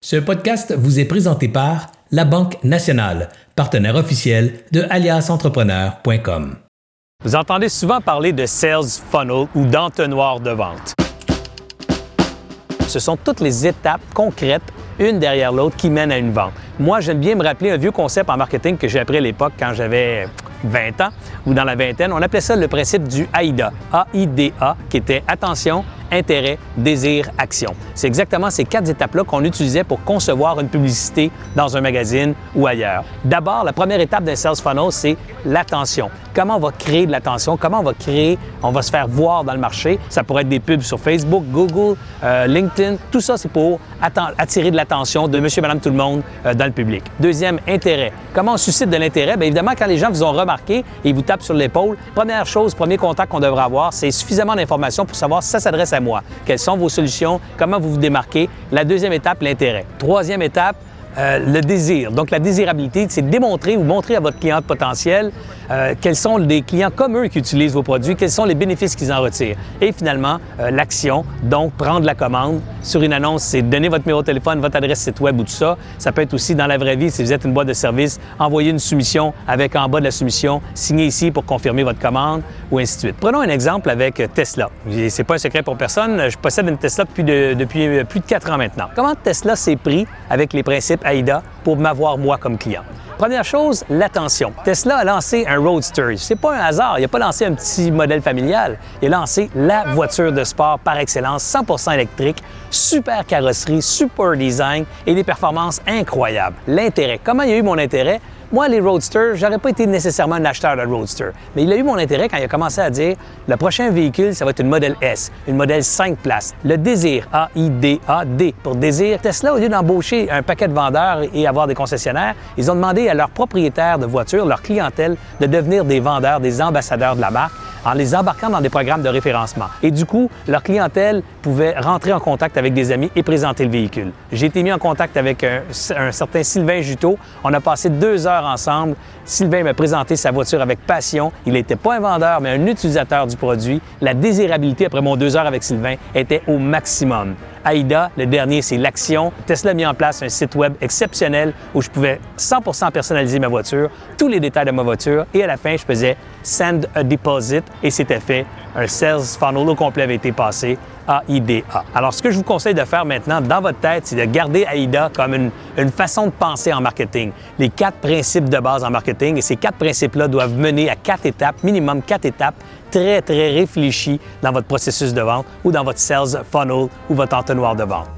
Ce podcast vous est présenté par La Banque Nationale, partenaire officiel de aliasentrepreneur.com. Vous entendez souvent parler de sales funnel ou d'entonnoir de vente. Ce sont toutes les étapes concrètes, une derrière l'autre, qui mènent à une vente. Moi, j'aime bien me rappeler un vieux concept en marketing que j'ai appris à l'époque quand j'avais 20 ans ou dans la vingtaine. On appelait ça le principe du AIDA, A-I-D-A, qui était attention, intérêt, désir, action. C'est exactement ces quatre étapes-là qu'on utilisait pour concevoir une publicité dans un magazine ou ailleurs. D'abord, la première étape d'un sales funnel, c'est l'attention. Comment on va créer de l'attention? Comment on va créer, on va se faire voir dans le marché? Ça pourrait être des pubs sur Facebook, Google, euh, LinkedIn. Tout ça, c'est pour attirer de l'attention de monsieur, madame, tout le monde euh, dans le public. Deuxième, intérêt. Comment on suscite de l'intérêt? Bien évidemment, quand les gens vous ont remarqué et ils vous tapent sur l'épaule, première chose, premier contact qu'on devrait avoir, c'est suffisamment d'informations pour savoir si ça s'adresse à moi. Quelles sont vos solutions? Comment vous vous démarquez? La deuxième étape, l'intérêt. Troisième étape, euh, le désir. Donc, la désirabilité, c'est démontrer ou montrer à votre client potentiel euh, quels sont les clients comme eux qui utilisent vos produits, quels sont les bénéfices qu'ils en retirent. Et finalement, euh, l'action, donc prendre la commande. Sur une annonce, c'est donner votre numéro de téléphone, votre adresse site web ou tout ça. Ça peut être aussi dans la vraie vie, si vous êtes une boîte de service, envoyer une soumission avec en bas de la soumission, signer ici pour confirmer votre commande ou ainsi de suite. Prenons un exemple avec Tesla. C'est pas un secret pour personne. Je possède une Tesla depuis, depuis plus de quatre ans maintenant. Comment Tesla s'est pris avec les principes Pour m'avoir moi comme client. Première chose, l'attention. Tesla a lancé un Roadster. C'est pas un hasard. Il n'a pas lancé un petit modèle familial. Il a lancé la voiture de sport par excellence, 100% électrique, super carrosserie, super design et des performances incroyables. L'intérêt. Comment il y a eu mon intérêt? Moi, les Roadsters, j'aurais pas été nécessairement un acheteur de Roadster, mais il a eu mon intérêt quand il a commencé à dire le prochain véhicule, ça va être une modèle S, une modèle 5 places. Le désir, A-I-D-A-D, pour désir. Tesla, au lieu d'embaucher un paquet de vendeurs et avoir des concessionnaires, ils ont demandé à leurs propriétaires de voitures, leur clientèle, de devenir des vendeurs, des ambassadeurs de la marque en les embarquant dans des programmes de référencement. Et du coup, leur clientèle pouvait rentrer en contact avec des amis et présenter le véhicule. J'ai été mis en contact avec un, certain Sylvain Juteau. On a passé deux heures ensemble. Sylvain m'a présenté sa voiture avec passion. Il n'était pas un vendeur, mais un utilisateur du produit. La désirabilité après mon deux heures avec Sylvain était au maximum. AIDA, le dernier, c'est l'action. Tesla a mis en place un site web exceptionnel où je pouvais 100% personnaliser ma voiture, tous les détails de ma voiture, et à la fin, je faisais send a deposit et c'était fait. Un sales funnel complet avait été passé. AIDA. Alors, ce que je vous conseille de faire maintenant dans votre tête, c'est de garder AIDA comme une, une, façon de penser en marketing. Les quatre principes de base en marketing, et ces quatre principes-là doivent mener à quatre étapes, minimum quatre étapes, très, très réfléchies dans votre processus de vente ou dans votre sales funnel ou votre entonnoir de vente.